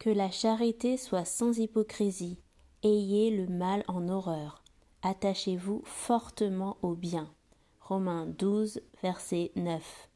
Que la charité soit sans hypocrisie. Ayez le mal en horreur. Attachez-vous fortement au bien. Romains 12, verset 9.